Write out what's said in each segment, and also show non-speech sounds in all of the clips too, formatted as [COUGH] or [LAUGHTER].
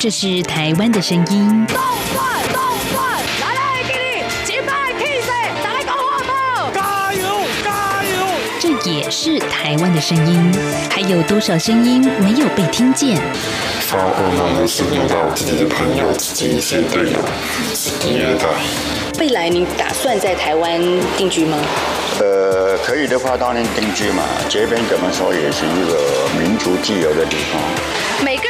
这是台湾的声音。动转动转，来来给你击败 K 死，打来讲话不？加油加油！这也是台湾的声音。还有多少声音没有被听见？发噩梦的是梦到自己的朋友、自己一些队友是虐待。未来你打算在台湾定居吗？呃，可以的话当然定居嘛。这边怎么说也是一个民族自由的地方。每个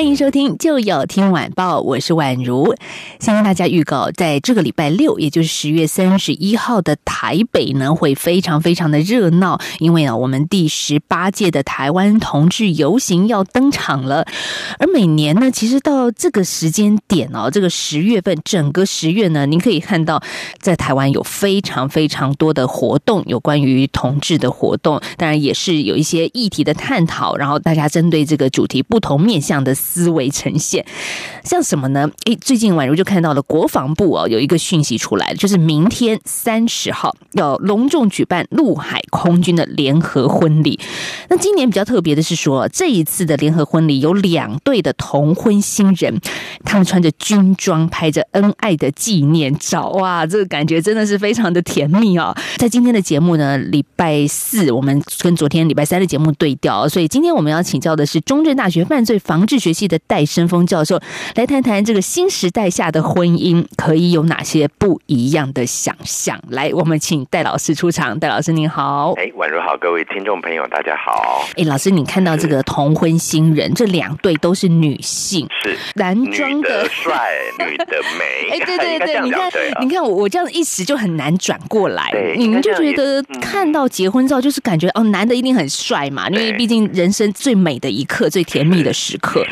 欢迎收听《就有听晚报》，我是宛如。先跟大家预告，在这个礼拜六，也就是十月三十一号的台北呢，会非常非常的热闹，因为呢，我们第十八届的台湾同志游行要登场了。而每年呢，其实到这个时间点哦，这个十月份，整个十月呢，您可以看到，在台湾有非常非常多的活动，有关于同志的活动，当然也是有一些议题的探讨，然后大家针对这个主题不同面向的思维呈现，像什么呢？诶，最近宛如就看到了国防部哦，有一个讯息出来，就是明天三十号要隆重举办陆海空军的联合婚礼。那今年比较特别的是说，这一次的联合婚礼有两对的同婚新人，他们穿着军装拍着恩爱的纪念照，哇，这个感觉真的是非常的甜蜜哦。在今天的节目呢，礼拜四我们跟昨天礼拜三的节目对调，所以今天我们要请教的是中正大学犯罪防治学系的戴生峰教授，来谈谈这个新时代下的婚姻可以有哪些不一样的想象。来，我们请戴老师出场。戴老师您好，哎，宛如好，各位听众朋友大家好。哎，老师，你看到这个同婚新人，这两对都是女性，是男装女的帅，女的美。[LAUGHS] 哎，对对 [LAUGHS] 对，你看你看我我这样一时就很难转过来对，你们就觉得看到结婚照就是感觉哦，男的一定很帅嘛，因为毕竟人生最美的一刻、最甜蜜的时刻。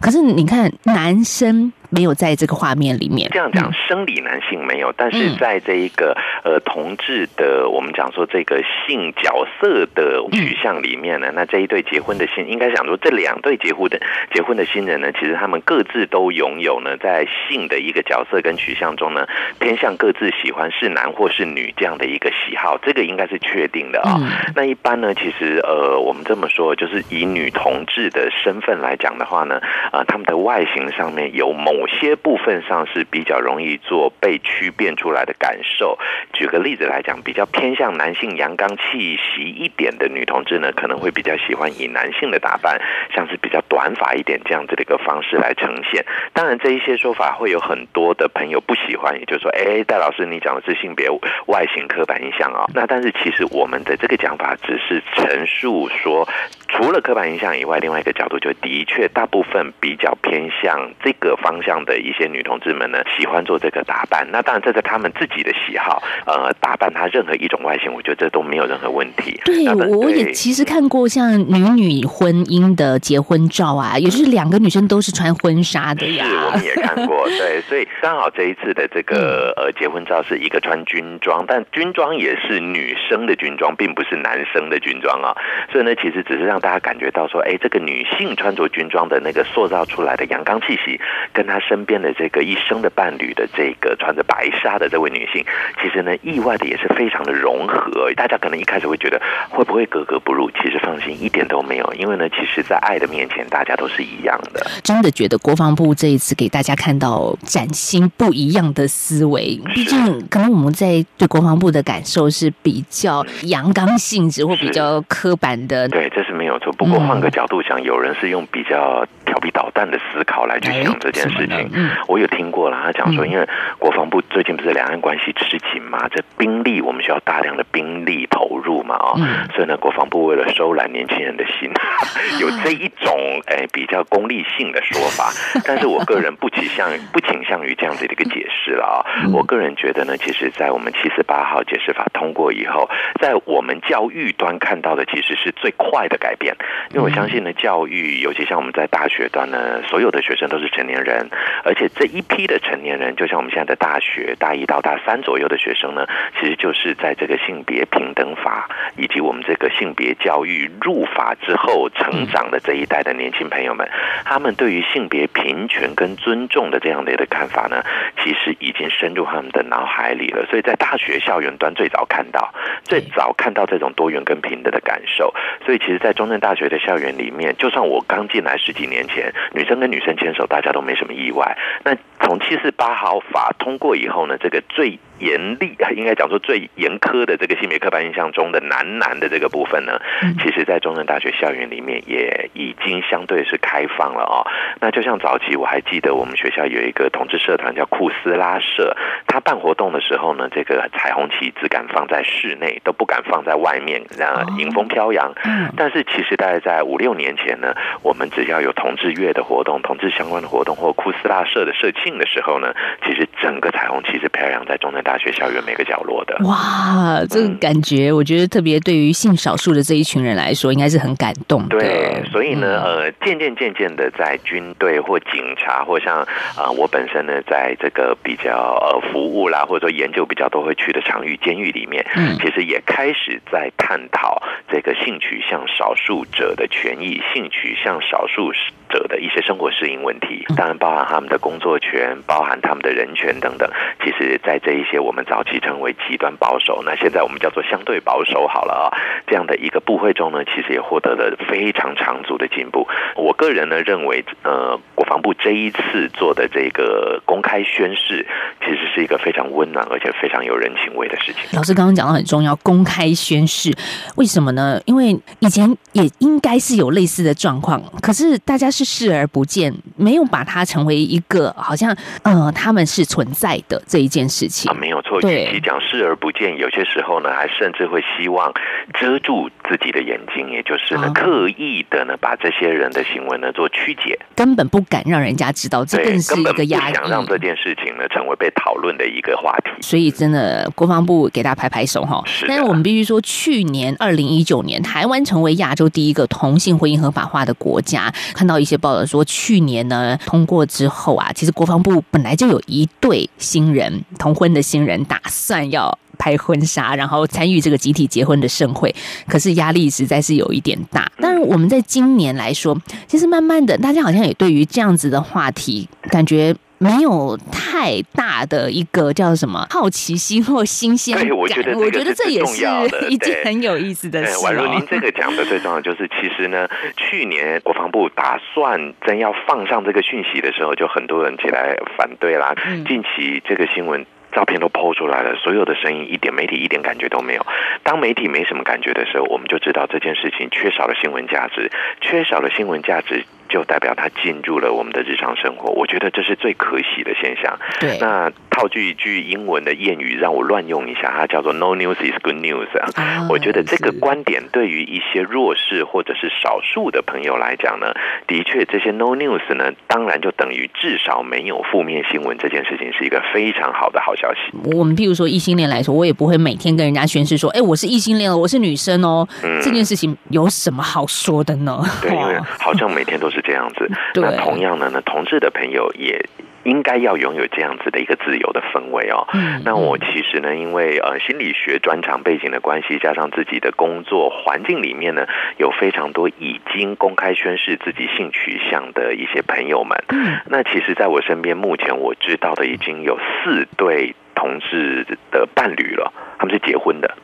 可是你看，男生没有在这个画面里面，这样讲嗯，生理男性没有，但是嗯。在这一个呃同志的我们讲说这个性角色的取向里面呢，那这一对结婚的新，应该讲说这两对结婚的结婚的新人呢，其实他们各自都拥有呢，在性的一个角色跟取向中呢，偏向各自喜欢是男或是女这样的一个喜好，这个应该是确定的啊、嗯。那一般呢，其实呃，我们这么说，就是以女同志的身份来讲的话呢，呃，他们的外形上面有某有些部分上是比较容易做被区辨出来的感受。举个例子来讲，比较偏向男性阳刚气息一点的女同志呢，可能会比较喜欢以男性的打扮，像是比较短发一点这样子的一个方式来呈现。当然，这一些说法会有很多的朋友不喜欢，也就是说，哎，戴老师你讲的是性别外形刻板印象啊、那但是其实我们的这个讲法只是陈述说，除了刻板印象以外，另外一个角度就的确大部分比较偏向这个方向的一些女同志们呢，喜欢做这个打扮。那当然这是他们自己的喜好，呃，打扮她任何一种外形，我觉得这都没有任何问题。对，我也其实看过像女女婚姻的结婚照啊，也就是两个女生都是穿婚纱的呀。是，我们也看过，对，所以刚好这一次的这个嗯呃结婚照是一个穿军装，但军装也是女生的军装，并不是男生的军装啊。所以呢，其实只是让大家感觉到说，哎，这个女性穿着军装的那个塑造出来的阳刚气息，跟她身边的这个一生的伴侣的这个穿着白纱的这位女性，其实呢，意外的也是非常的融合。大家可能一开始会觉得会不会格格不入，其实放心，一点都没有，因为呢，其实在爱的面前，大家都是一样的。真的觉得国防部这一次给大家看到崭新不一样的思维，毕竟可能我们在对国防部的感受是比较阳刚性质或比较刻板的。对，这是没有错。不过嗯换个角度想，有人是用比较调皮捣蛋的思考来去哎想这件事嗯。我有听过啦，他讲说，嗯。因为国防部最近不是两岸关系吃紧嘛，这兵力我们需要大量的兵力投入嘛，哦，嗯。所以呢，国防部为了收揽年轻人的心，[LAUGHS] 有这一种哎比较功利性的说法。[LAUGHS] 但是我个人不倾向于不倾向于这样子的一个解释了啊、嗯。我个人觉得呢，其实，在我们七十八号解释法通过以后，在我们教育端看到的其实是最快的改变，因为我相信呢，教育尤其像我们在大学端呢，所有的学生都是成年人，而且这一批的成年人，就像我们现在的大学大一到大三左右的学生呢，其实就是在这个性别平等法以及我们这个性别教育入法之后成长的这一代的年轻朋友们，他们对于性别平权跟尊重的这样的一个看法呢，其实已经深入他们的脑海里了。所以在大学校园端最早看到，最早看到这种多元跟平等的感受。所以其实，在中正大学的校园里面，就算我刚进来十几年前，女生跟女生牵手，大家都没什么意外。那从七十八号法通过以后呢，这个最严厉，[LAUGHS] 应该讲说最严苛的这个性别刻板印象中的男男的这个部分呢，其实在中正大学校园里面也已经相对是开放了哦。那就像早期我还记得我们学校有一个同志社团叫库斯拉社，他办活动的时候呢，这个彩虹旗只敢放在室内，都不敢放在外面，让迎风飘扬。但是其实大概在五六年前呢，我们只要有同志月的活动、同志相关的活动或库斯拉社的社庆的时候呢，其实整个彩虹旗是飘扬在中正大学校园每个角落的。哇，这个感觉，我觉得特别对于性少数的这一群人来说，应该是很感动的。对，所以呢，呃，渐渐渐渐的，在军队或警察，或像啊、我本身呢，在这个比较呃服务啦，或者说研究比较都会去的场域监狱里面，嗯其实也开始在探讨这个性取向少数者的权益，性取向少数者的一些生活适应问题，当然包含他们的工作权，包含他们的人权等等。其实，在这一些我们早期称为极端保守，那现在我们叫做相对保守好了啊、这样的一个部会中呢，其实也获得了非常长足的进步。我个人呢认为，呃，国防部这一次做的这个公开宣誓，其实是一个非常温暖而且非常有人情味的事情。老师刚刚讲到很重要，公开宣誓，为什么呢？因为以前也应该是有类似的状况，可是大家是视而不见，没有把它成为一个好像呃他们是存在的这一件事情啊，。没有错。对与其讲视而不见，有些时候呢，还甚至会希望遮住自己的眼睛，也就是呢，啊刻意的呢，把这些人的行为呢做曲解，根本不敢让人家知道，这更，是一个压力想让这。件事情呢成为被讨论的一个话题。所以真的，国防部给大家拍拍手哈是。但是我们必须说，去年二零一九年，台湾成为亚洲第一个同性婚姻合法化的国家。看到一些报道说，去年呢通过之后啊，其实国防部本来就有一对新人同婚的新人打算要。拍婚纱，然后参与这个集体结婚的盛会，可是压力实在是有一点大。但是我们在今年来说，其实慢慢的，大家好像也对于这样子的话题，感觉没有太大的一个叫什么好奇心或新鲜感。对我觉得这个我觉得这也是 [LAUGHS] 一件很有意思的对，事宛如您哦。这个讲的最重要的就是，其实呢，去年国防部打算真要放上这个讯息的时候，就很多人起来反对啦。嗯近期这个新闻。照片都抛出来了，所有的声音一点媒体一点感觉都没有。当媒体没什么感觉的时候，我们就知道这件事情缺少了新闻价值，缺少了新闻价值，就代表它进入了我们的日常生活。我觉得这是最可喜的现象。对，那套句一句英文的谚语，让我乱用一下，它叫做 “No news is good news” 啊。啊我觉得这个观点对于一些弱势或者是少数的朋友来讲呢，的确这些 no news 呢，当然就等于至少没有负面新闻这件事情是一个非常好的好消息。我们譬如说异性恋来说，我也不会每天跟人家宣誓说，哎，我是异性恋哦，我是女生哦。嗯这件事情有什么好说的呢？对，因为 [LAUGHS] 好像每天都是这样子。那同样的呢，同志的朋友也。应该要拥有这样子的一个自由的氛围哦。嗯那我其实呢，因为呃心理学专长背景的关系，加上自己的工作环境里面呢，有非常多已经公开宣示自己性取向的一些朋友们。嗯那其实，在我身边目前我知道的已经有四对同志的伴侣了，他们是结婚的。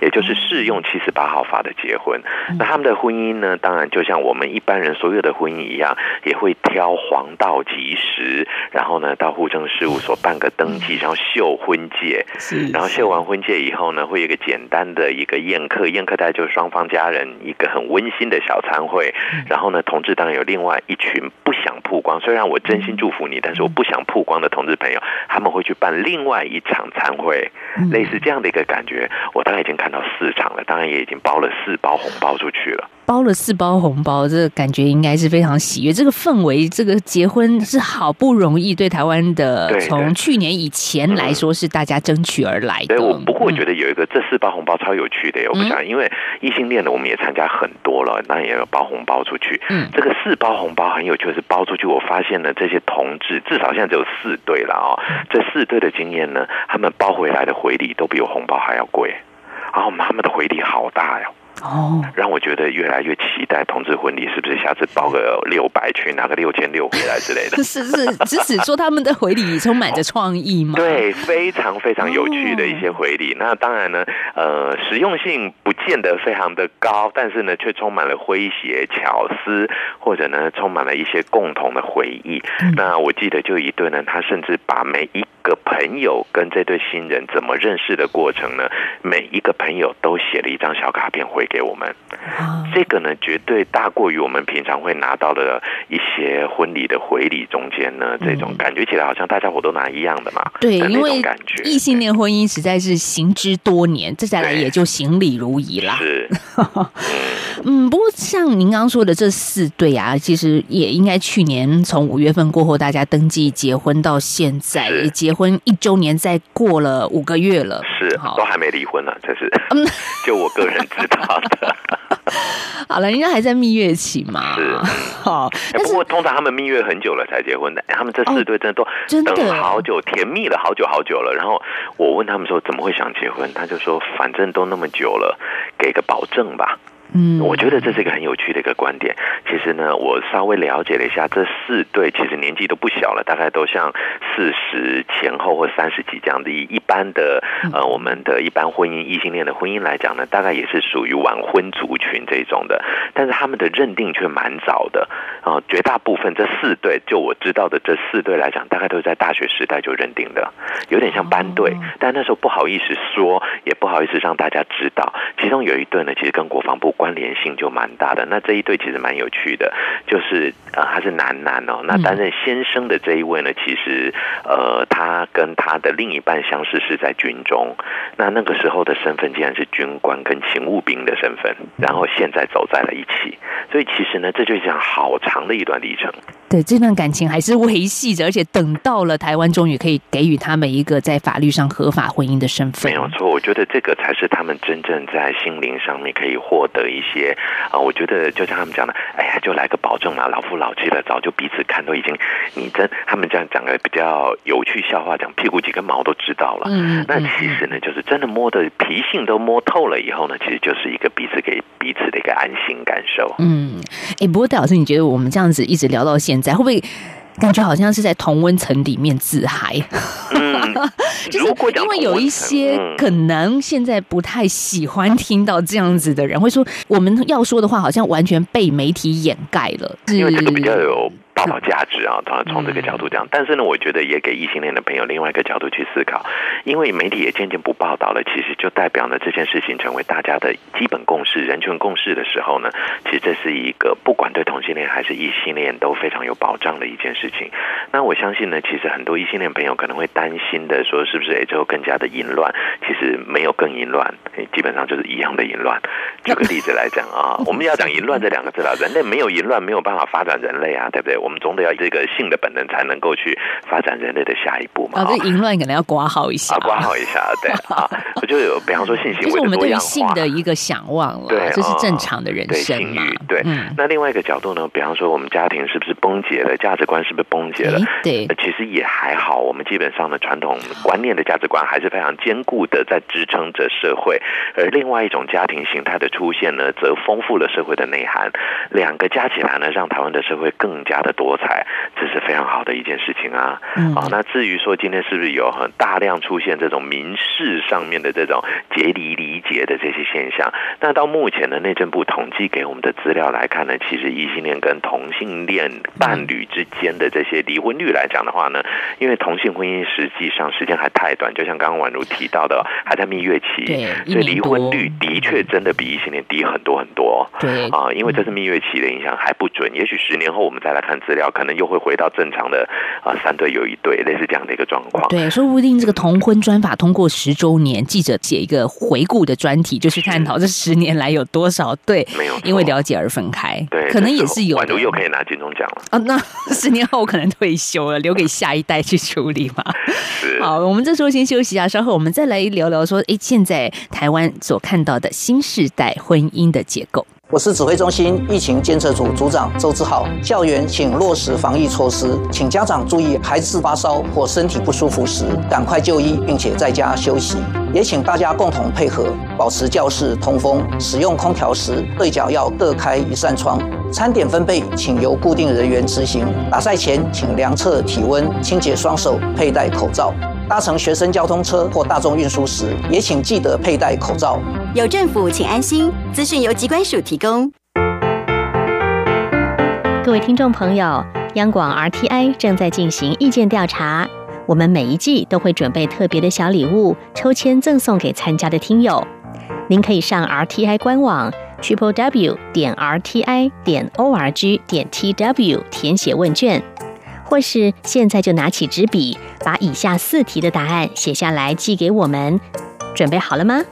也就是适用七十八号法的结婚，那他们的婚姻呢？当然就像我们一般人所有的婚姻一样，也会挑黄道吉时，然后呢到户政事务所办个登记，然后秀婚戒，然后秀完婚戒以后呢，会有一个简单的一个宴客，宴客大概就是双方家人一个很温馨的小餐会。然后呢，同志当然有另外一群不想曝光，虽然我真心祝福你，但是我不想曝光的同志朋友，他们会去办另外一场餐会，类似这样的一个感觉。我大概已经看到四场了，当然也已经包了四包红包出去了。包了四包红包，这个感觉应该是非常喜悦。这个氛围，这个结婚是好不容易对台湾的，从去年以前来说是大家争取而来的。对，我不过我觉得得有一个这四包红包超有趣的，我不想，因为异性恋的我们也参加很多了，那也有包红包出去。嗯这个四包红包很有趣的是包出去，我发现呢，这些同志至少现在只有四对了哦，这四对的经验呢，他们包回来的回礼都比我红包还要贵。然后他们的回礼好大呀，哦，让我觉得越来越期待同志婚礼是不是下次包个六百去拿个六千六回来之类的。是 [LAUGHS] 是，只是说他们的回礼充满着创意嘛？，对，非常非常有趣的一些回礼。那当然呢，呃，实用性不见得非常的高，但是呢，却充满了诙谐、巧思，或者呢，充满了一些共同的回忆。那我记得就一对呢，他甚至把每一个朋友跟这对新人怎么认识的过程呢，每一个朋友都写了一张小卡片回给我们。啊这个呢，绝对大过于我们平常会拿到的一些婚礼的回礼中间呢，这种感觉起来好像大家伙都拿一样的嘛。对，因为种感觉异性恋婚姻实在是行之多年，这下来也就行礼如仪啦。是，[LAUGHS] 嗯，不过像您刚刚说的这四对啊，其实也应该去年从五月份过后，大家登记结婚到现在，也结婚一周年，再过了五个月了。是好都还没离婚呢，这是 [LAUGHS] 就我个人知道的。[LAUGHS] 好了，人家还在蜜月期嘛。是好，哎但是不过通常他们蜜月很久了才结婚的，哎他们这四对真的都真的等好久，甜蜜了好久好久了。然后我问他们说怎么会想结婚，他就说反正都那么久了，给个保证吧。嗯，我觉得这是一个很有趣的一个观点。其实呢，我稍微了解了一下，这四对其实年纪都不小了，大概都像四十前后或三十几这样的。以一般的呃，我们的一般婚姻异性恋的婚姻来讲呢，大概也是属于晚婚族群这种的。但是他们的认定却蛮早的啊、绝大部分这四对，就我知道的这四对来讲，大概都是在大学时代就认定的，有点像班队。但那时候不好意思说，也不好意思让大家知道。其中有一对呢，其实跟国防部关联性就蛮大的。那这一对其实蛮有趣的，就是呃他是男男哦，那担任先生的这一位呢，其实呃他跟他的另一半相识是在军中，那那个时候的身份竟然是军官跟勤务兵的身份，然后现在走在了一起。所以其实呢，这就是讲好长的一段历程。对这段感情还是维系着，而且等到了台湾终于可以给予他们一个在法律上合法婚姻的身份。没有错，我觉得这个才是他们真正在心灵上面可以获得一些啊、我觉得就像他们讲的，哎呀，就来个保证嘛，老夫老妻了，早就彼此看都已经，你真他们这样讲个比较有趣笑话，讲屁股几根毛都知道了。嗯，那嗯其实呢，就是真的摸的脾性都摸透了以后呢，其实就是一个彼此给彼此的一个安心感受。嗯，哎，不过戴老师，你觉得我们这样子一直聊到现在，会不会感觉好像是在同温层里面自嗨？嗯，[LAUGHS] 就是因为有一些可能现在不太喜欢听到这样子的人，会说我们要说的话好像完全被媒体掩盖了，因为这个比较有报道价值啊，从从这个角度讲，但是呢，我觉得也给异性恋的朋友另外一个角度去思考，因为媒体也渐渐不报道了，其实就代表呢这件事情成为大家的基本共识、人权共识的时候呢，其实这是一个不管对同性恋还是异性恋都非常有保障的一件事情。那我相信呢，其实很多异性恋朋友可能会担心的说，是不是哎之后更加的淫乱？其实没有更淫乱，哎基本上就是一样的淫乱。[LAUGHS] 举个例子来讲啊，我们要讲淫乱这两个字了，人类没有淫乱，没有办法发展人类啊，对不对？我们总得要这个性的本能才能够去发展人类的下一步嘛。啊，啊这淫乱可能要刮号一下啊，，刮号一下，[LAUGHS] 对啊，我就有，比方说性行为就是我们对于。性的一个想望了，对这是啊正常的人对生欲，，对。嗯，那另外一个角度呢，比方说我们家庭是不是崩解了，价值观是不是崩解了？对呃，其实也还好，我们基本上的传统观念的价值观还是非常坚固的，在支撑着社会。而另外一种家庭形态的出现呢，则丰富了社会的内涵。两个加起来呢，让台湾的社会更加的多彩，这是非常好的一件事情啊。嗯啊，那至于说今天是不是有很大量出现这种民事上面的这种结离离结的这些现象，那到目前的内政部统计给我们的资料来看呢，其实异性恋跟同性恋伴侣之间的这些离婚率来讲的话呢，因为同性婚姻实际上时间还太短，就像刚刚宛如提到的，还在蜜月期，对所以离婚率的确真的比异性恋低很多很多。对啊，因为这是蜜月期的影响还不准，也许十年后我们再来看资料，可能又会回到正常的啊三对有一对，类似这样的一个状况。对，说不定这个同婚专法通过十周年，记者写一个回顾的专。专题，就去探讨这十年来有多少对没有因为了解而分开，对，可能也是有的宛如又可以拿金钟奖了。啊。那 [LAUGHS] 十年后我可能退休了，留给下一代去处理嘛。是，好，我们这时候先休息一下，稍后我们再来聊聊说，哎，现在台湾所看到的新世代婚姻的结构。我是指挥中心疫情监测组组长周志浩。校园请落实防疫措施，请家长注意，孩子发烧或身体不舒服时，赶快就医，并且在家休息。也请大家共同配合，保持教室通风。使用空调时，对角要各开一扇窗。餐点分配请由固定人员执行。打赛前请量测体温，清洁双手，佩戴口罩。搭乘学生交通车或大众运输时，也请记得佩戴口罩。有政府，请安心。资讯由机关署提供。各位听众朋友，央广 RTI 正在进行意见调查，我们每一季都会准备特别的小礼物，抽签赠送给参加的听友。您可以上 RTI 官网 triple w 点 RTI 点 org 点 tw 填写问卷，或是现在就拿起纸笔，把以下四题的答案写下来寄给我们。准备好了吗？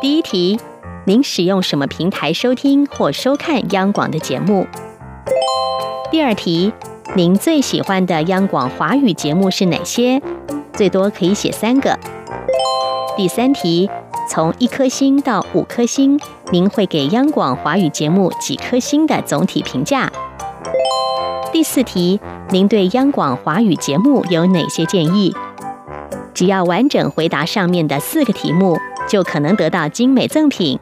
第一题，您使用什么平台收听或收看央广的节目？第二题，您最喜欢的央广华语节目是哪些？最多可以写三个。第三题，从一颗星到五颗星，您会给央广华语节目几颗星的总体评价？第四题，您对央广华语节目有哪些建议？只要完整回答上面的四个题目，就可能得到精美赠品。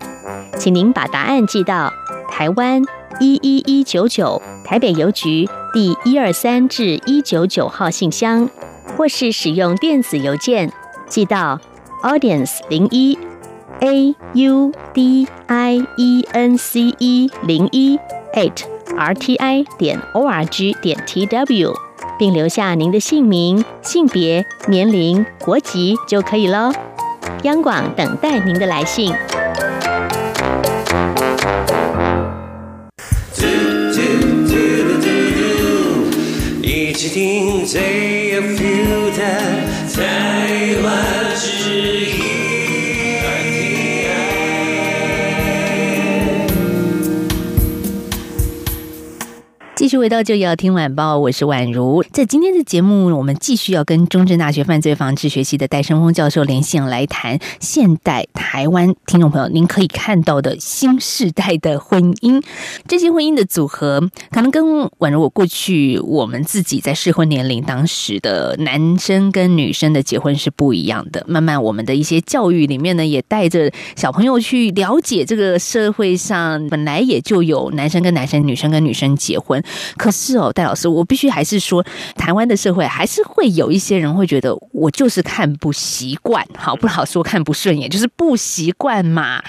请您把答案寄到台湾一一一九九台北邮局第一二三至一九九号信箱，或是使用电子邮件寄到 audience 零一 a u d i e n c e 零一 eight r t i 点 o r g 点 t w，并留下您的姓名、性别、年龄、国籍就可以喽。央广等待您的来信。一起听最有 feel 的台湾之音。继续回到就要听晚报，我是宛如。在今天的节目，我们继续要跟中正大学犯罪防治学系的戴生峰教授连线来谈现代台湾听众朋友您可以看到的新世代的婚姻。这些婚姻的组合，可能跟宛如我过去我们自己在适婚年龄当时的男生跟女生的结婚是不一样的。慢慢我们的一些教育里面呢，也带着小朋友去了解这个社会上本来也就有男生跟男生、女生跟女生结婚。可是哦，戴老师，我必须还是说，台湾的社会还是会有一些人会觉得我就是看不习惯，好不好说看不顺眼，就是不习惯嘛。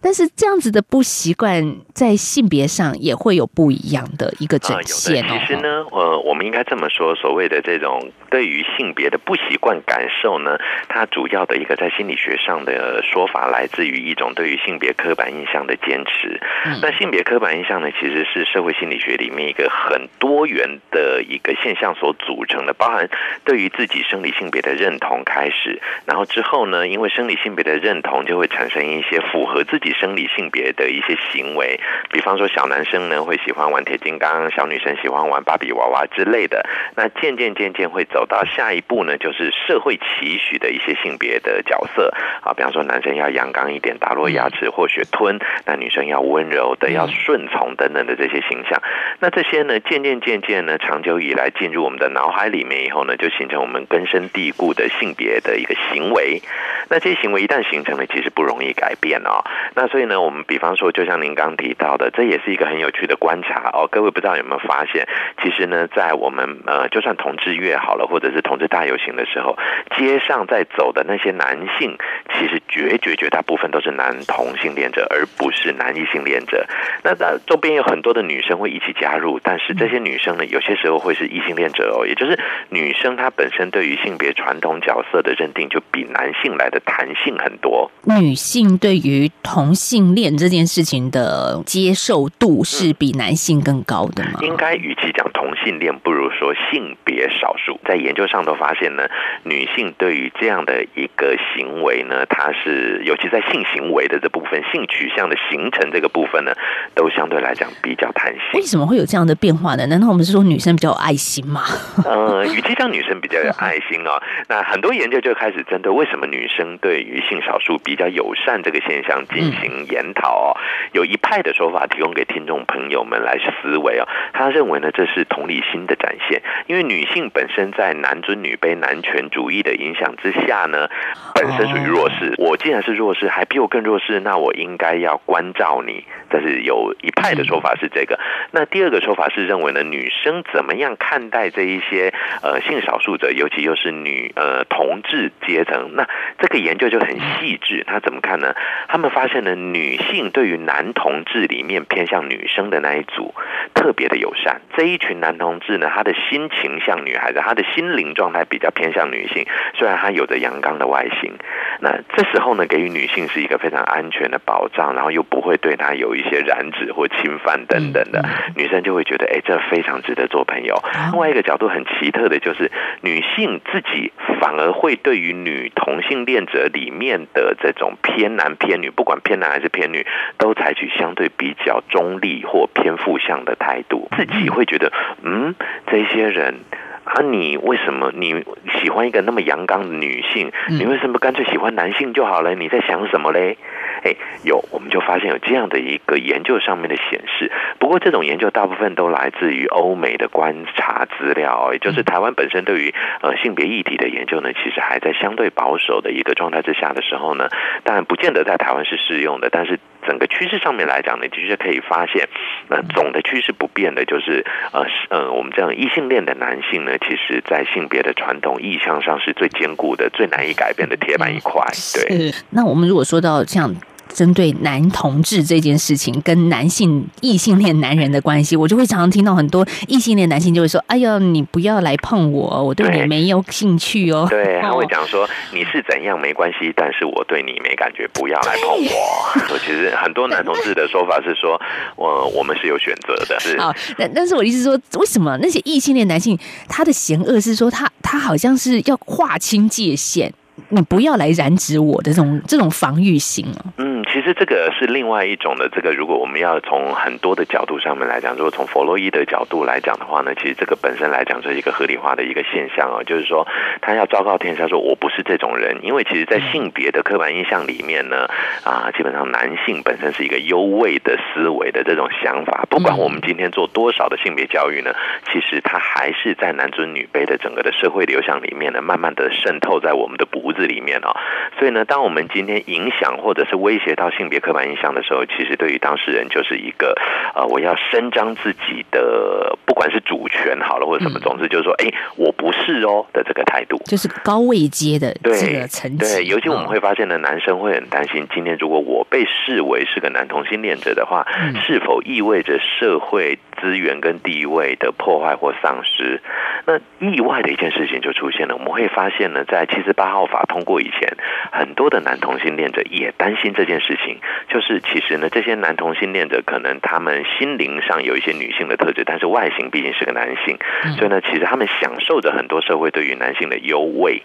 但是这样子的不习惯，在性别上也会有不一样的一个展现哦。其实呢，呃，我们应该这么说，所谓的这种对于性别的不习惯感受呢，它主要的一个在心理学上的说法，来自于一种对于性别刻板印象的坚持。那性别刻板印象呢，其实是社会心理学里面一个很多元的一个现象所组成的，包含对于自己生理性别的认同开始，然后之后呢，因为生理性别的认同就会产生一些符合自己生理性别的一些行为，比方说小男生呢会喜欢玩铁金刚，小女生喜欢玩芭比娃娃之类的。那渐渐渐渐会走到下一步呢，就是社会期许的一些性别的角色啊，比方说男生要阳刚一点，打落牙齿或血吞，那女生要温柔的，要顺从等等的这些形象。那这些呢，渐渐渐渐呢，长久以来进入我们的脑海里面以后呢，就形成我们根深蒂固的性别的一个行为。那这些行为一旦形成了，其实不容易改变哦。那所以呢，我们比方说，就像您刚提到的，这也是一个很有趣的观察哦。各位不知道有没有发现，其实呢，在我们呃，就算同志月好了，或者是同志大游行的时候，街上在走的那些男性，其实绝绝绝大部分都是男同性恋者，而不是男异性恋者。那那周边有很多的女生会一起加入，但但是这些女生呢，有些时候会是异性恋者哦，也就是女生她本身对于性别传统角色的认定就比男性来的弹性很多。女性对于同性恋这件事情的接受度是比男性更高的吗？应该与其讲同性恋，不如说性别少数。在研究上都发现呢，女性对于这样的一个行为呢，它是尤其在性行为的这部分、性取向的形成这个部分呢，都相对来讲比较弹性。为什么会有这样的变化的？难道我们是说女生比较有爱心吗？[LAUGHS] 呃，与其讲女生比较有爱心哦，那很多研究就开始针对为什么女生对于性少数比较友善这个现象进行研讨哦。有一派的说法提供给听众朋友们来思维哦，他认为呢，这是同理心的展现，因为女性本身在男尊女卑、男权主义的影响之下呢，本身属于弱势。我既然是弱势，还比我更弱势，那我应该要关照你。这是有一派的说法是这个。那第二个说法是认为呢，女生怎么样看待这一些呃性少数者，尤其又是女呃同志阶层？那这个研究就很细致，他怎么看呢？他们发现呢，女性对于男同志里面偏向女生的那一组特别的友善。这一群男同志呢，他的心情像女孩子，他的心灵状态比较偏向女性，虽然他有着阳刚的外形。那这时候呢，给予女性是一个非常安全的保障，然后又不会对她有一些染指或侵犯等等的，女生就会觉得，哎，这非常值得做朋友。另外一个角度很奇特的就是，女性自己反而会对于女同性恋者里面的这种偏男偏女，不管偏男还是偏女，都采取相对比较中立或偏负向的态度，自己会觉得，嗯，这些人。啊，你为什么你喜欢一个那么阳刚的女性？你为什么干脆喜欢男性就好了？你在想什么嘞？哎，有，我们就发现有这样的一个研究上面的显示。不过，这种研究大部分都来自于欧美的观察资料，也就是台湾本身对于呃性别议题的研究呢，其实还在相对保守的一个状态之下的时候呢，当然不见得在台湾是适用的。但是整个趋势上面来讲呢，的确可以发现，呃，总的趋势不变的就是呃呃，我们这样异性恋的男性呢，其实在性别的传统意向上是最坚固的、最难以改变的铁板一块。对，那我们如果说到像。针对男同志这件事情，跟男性异性恋男人的关系，我就会常常听到很多异性恋男性就会说：“哎呀，你不要来碰我，我对你没有兴趣哦。”对，他会讲说：“你是怎样没关系，但是我对你没感觉，不要来碰我。[LAUGHS] ”其实很多男同志的说法是说：“我我们是有选择的。”是好，但但是我的意思说，为什么那些异性恋男性他的嫌恶是说他他好像是要划清界限？你不要来染指我的这种这种防御性哦。嗯，其实这个是另外一种的。这个如果我们要从很多的角度上面来讲，如果从弗洛伊德角度来讲的话呢，其实这个本身来讲是一个合理化的一个现象啊，就是说他要昭告天下说我不是这种人，因为其实，在性别的刻板印象里面呢，啊，基本上男性本身是一个优位的思维的这种想法。不管我们今天做多少的性别教育呢，其实他还是在男尊女卑的整个的社会流向里面呢，慢慢的渗透在我们的骨子里面哦。所以呢，当我们今天影响或者是威胁到性别刻板印象的时候，其实对于当事人就是一个呃，我要伸张自己的，不管是主权好了或者什么，总之就是说，哎，我不是哦的这个态度，就是高位阶的这个层级。对，尤其我们会发现呢，男生会很担心，今天如果我被视为是个男同性恋者的话，是否意味着社会资源跟地位的破坏或丧失？那意外的一件事情就出现了，我们会发现呢，在七十八号法通过以前，很多的男同性恋者也担心这件事情，就是其实呢，这些男同性恋者可能他们心灵上有一些女性的特质，但是外形毕竟是个男性，所以呢，其实他们享受着很多社会对于男性的优位，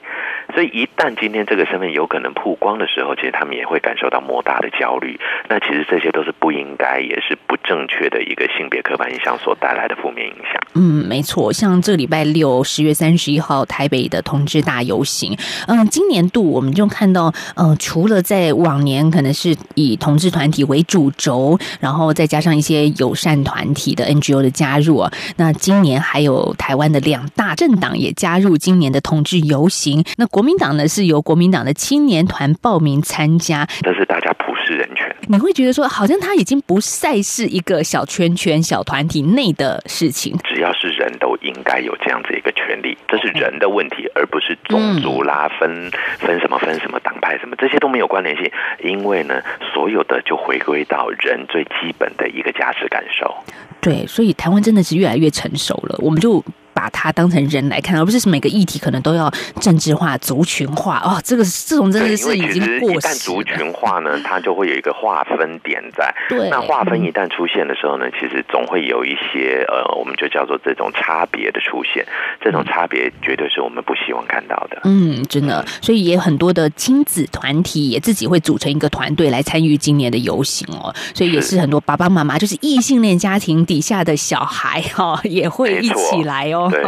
所以一旦今天这个身份有可能曝光的时候，其实他们也会感受到莫大的焦虑。那其实这些都是不应该，也是不正确的一个性别刻板印象所带来的负面影响。嗯，没错，像这礼拜六十月三十一号台北的同志大游行，嗯，今年度我们就看到，呃，除了在往年可能是以同志团体为主轴，然后再加上一些友善团体的 NGO 的加入啊，那今年还有台湾的两大政党也加入今年的同志游行。那国民党呢是由国民党的青年团报名参加，这是大家普世人权。你会觉得说，好像他已经不再是一个小圈圈、小团体内的事情，只要是人都应该有这样子一个权利，这是人的问题，而不是种族啦、分分什么分什么党派什么，这些都没有关联性。因为呢，所有的就回归到人最基本的一个价值感受。对，所以台湾真的是越来越成熟了，我们就。把它当成人来看，而不是每个议题可能都要政治化、族群化哦。这个这种真的是已经过时。一旦族群化呢，它就会有一个划分点在。对。那划分一旦出现的时候呢，其实总会有一些呃，我们就叫做这种差别的出现。这种差别绝对是我们不希望看到的。嗯，真的。所以也很多的亲子团体也自己会组成一个团队来参与今年的游行哦。所以也是很多爸爸妈妈，就是异性恋家庭底下的小孩哈，也会一起来哦。对，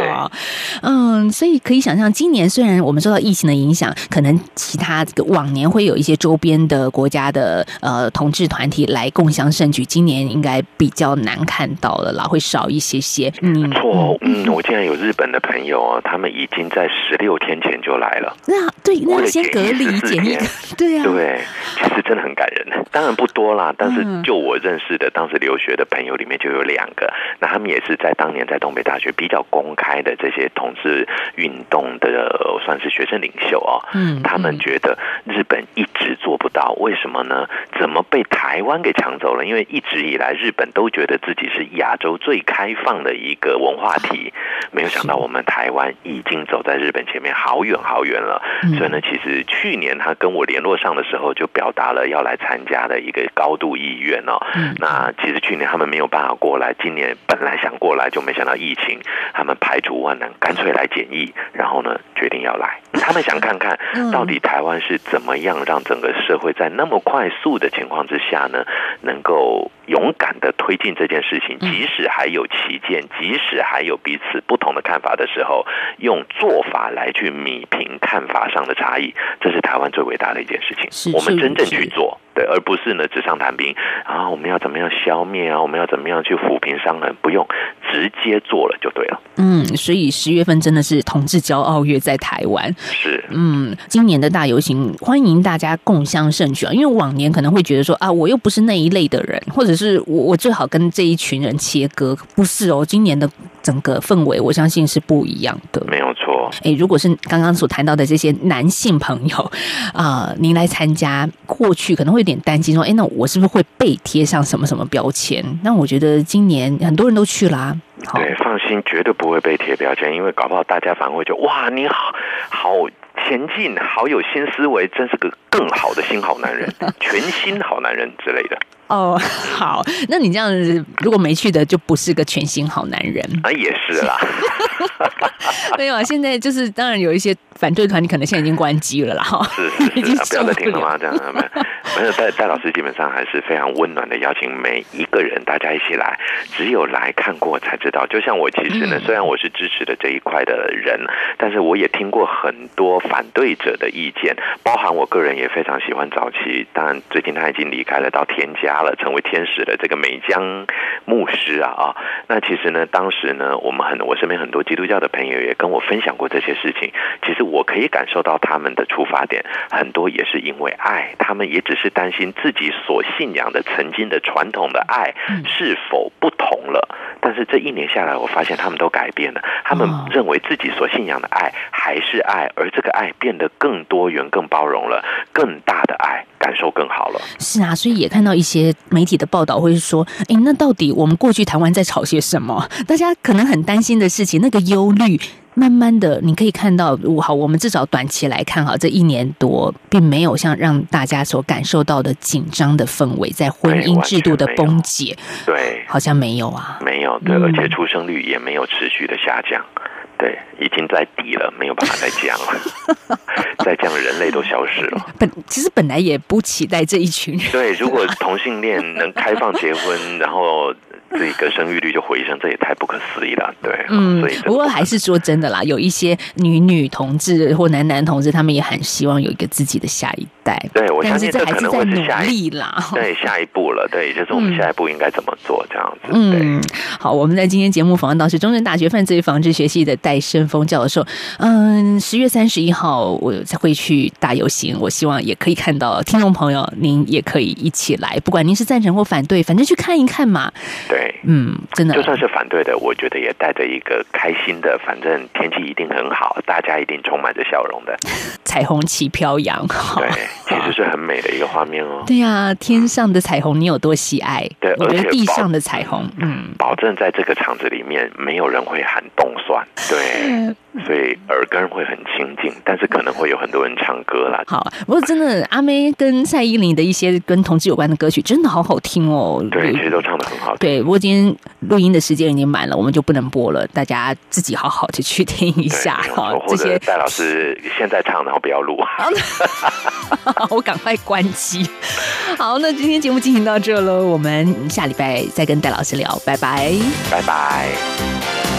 嗯，所以可以想象，今年虽然我们受到疫情的影响，可能其他往年会有一些周边的国家的呃同志团体来共享盛举，今年应该比较难看到了啦，会少一些些。[LAUGHS] 嗯，错，嗯，我竟然有日本的朋友啊，他们已经在十六天前就来了。那对，那先隔离检疫，[LAUGHS] 对啊，对，其实真的很感人。当然不多啦，但是就我认识的当时留学的朋友里面就有两个，那他们也是在当年在东北大学比较公。开的这些同志运动的算是学生领袖哦，嗯，他们觉得日本一直做不到，为什么呢？怎么被台湾给抢走了？因为一直以来日本都觉得自己是亚洲最开放的一个文化体，没有想到我们台湾已经走在日本前面好远好远了。所以呢，其实去年他跟我联络上的时候，就表达了要来参加的一个高度意愿哦。那其实去年他们没有办法过来，今年本来想过来，就没想到疫情，他们。排除万难，干脆来检疫，然后呢，决定要来。他们想看看到底台湾是怎么样让整个社会在那么快速的情况之下呢，能够勇敢的推进这件事情。即使还有旗舰，即使还有彼此不同的看法的时候，用做法来去弭平看法上的差异，这是台湾最伟大的一件事情。我们真正去做。对，而不是呢纸上谈兵啊！我们要怎么样消灭啊？我们要怎么样去抚平伤痕？不用，直接做了就对了。嗯，所以十月份真的是同志骄傲月在台湾。是，嗯，今年的大游行欢迎大家共襄盛举啊！因为往年可能会觉得说啊，我又不是那一类的人，或者是我我最好跟这一群人切割。不是哦，今年的整个氛围，我相信是不一样的。没有错。哎，如果是刚刚所谈到的这些男性朋友啊，您来参加，过去可能会。有点担心说，哎，那我是不是会被贴上什么什么标签？那我觉得今年很多人都去啦。对，放心，绝对不会被贴标签，因为搞不好大家反而会觉得，哇，你好，好前进，好有新思维，真是个更好的新好男人，[LAUGHS] 全新好男人之类的。哦，好，那你这样子，如果没去的，就不是个全新好男人啊，也是啦。[LAUGHS] 没有啊，现在就是当然有一些反对团，你可能现在已经关机了啦，哈，[LAUGHS] 是是是，不要再听了吗？这样没有，没有。戴戴老师基本上还是非常温暖的，邀请每一个人大家一起来。只有来看过才知道。就像我其实呢，虽然我是支持的这一块的人，但是我也听过很多反对者的意见，包含我个人也非常喜欢早期。当然，最近他已经离开了，到天家了，成为天使的这个美江牧师啊啊。那其实呢，当时呢，我们很我身边很多基督教的朋友也跟我分享过这些事情。其实我可以感受到他们的出发点，很多也是因为爱，他们也只是担心自己所信仰的曾经的传统的爱是否不同了。但是这一年下来，我发现他们都改变了，他们认为自己所信仰的爱还是爱，而这个爱变得更多元、更包容了，更大的爱，感受更好了。是啊，所以也看到一些媒体的报道，会说：“诶，那到底我们过去台湾在吵些什么？大家可能很担心的事情，那个忧虑。”慢慢的，你可以看到，好，我们至少短期来看，哈，这一年多并没有像让大家所感受到的紧张的氛围，在婚姻制度的崩解，对，好像没有啊，没有，对，而且出生率也没有持续的下降，对，已经在底了，没有办法再降了，[LAUGHS] 再降人类都消失了。本其实本来也不期待这一群人，对，如果同性恋能开放结婚，然后。这个生育率就回升，这也太不可思议了，对。嗯，所以不过还是说真的啦，有一些女女同志或男男同志，他们也很希望有一个自己的下一代。对，我相信这可能会是下一啦。[LAUGHS] 对，下一步了，对，就是我们下一步应该怎么做这样子。嗯，好，我们在今天节目访问到是中正大学犯罪防治学系的戴胜峰教授。嗯，十月三十一号我才会去大游行，我希望也可以看到听众朋友，您也可以一起来，不管您是赞成或反对，反正去看一看嘛。对。嗯，真的，就算是反对的，我觉得也带着一个开心的，反正天气一定很好，大家一定充满着笑容的。[LAUGHS] 彩虹旗飘扬。对，其实是很美的一个画面哦。[LAUGHS] 对呀、天上的彩虹你有多喜爱？对而且地上的彩虹，嗯，保证在这个场子里面没有人会喊动算，对，所以耳根会很清净，但是可能会有很多人唱歌啦。好。不过真的，阿妹跟蔡依林的一些跟同志有关的歌曲，真的好好听哦。对，其实都唱的很好听。对，不过今天录音的时间已经满了，我们就不能播了，大家自己好好的去听一下哈。或这些者戴老师现在唱，然后不要录。[LAUGHS] 我赶快关机。好，那今天节目进行到这了，我们下礼拜再跟戴老师聊，拜拜。拜拜。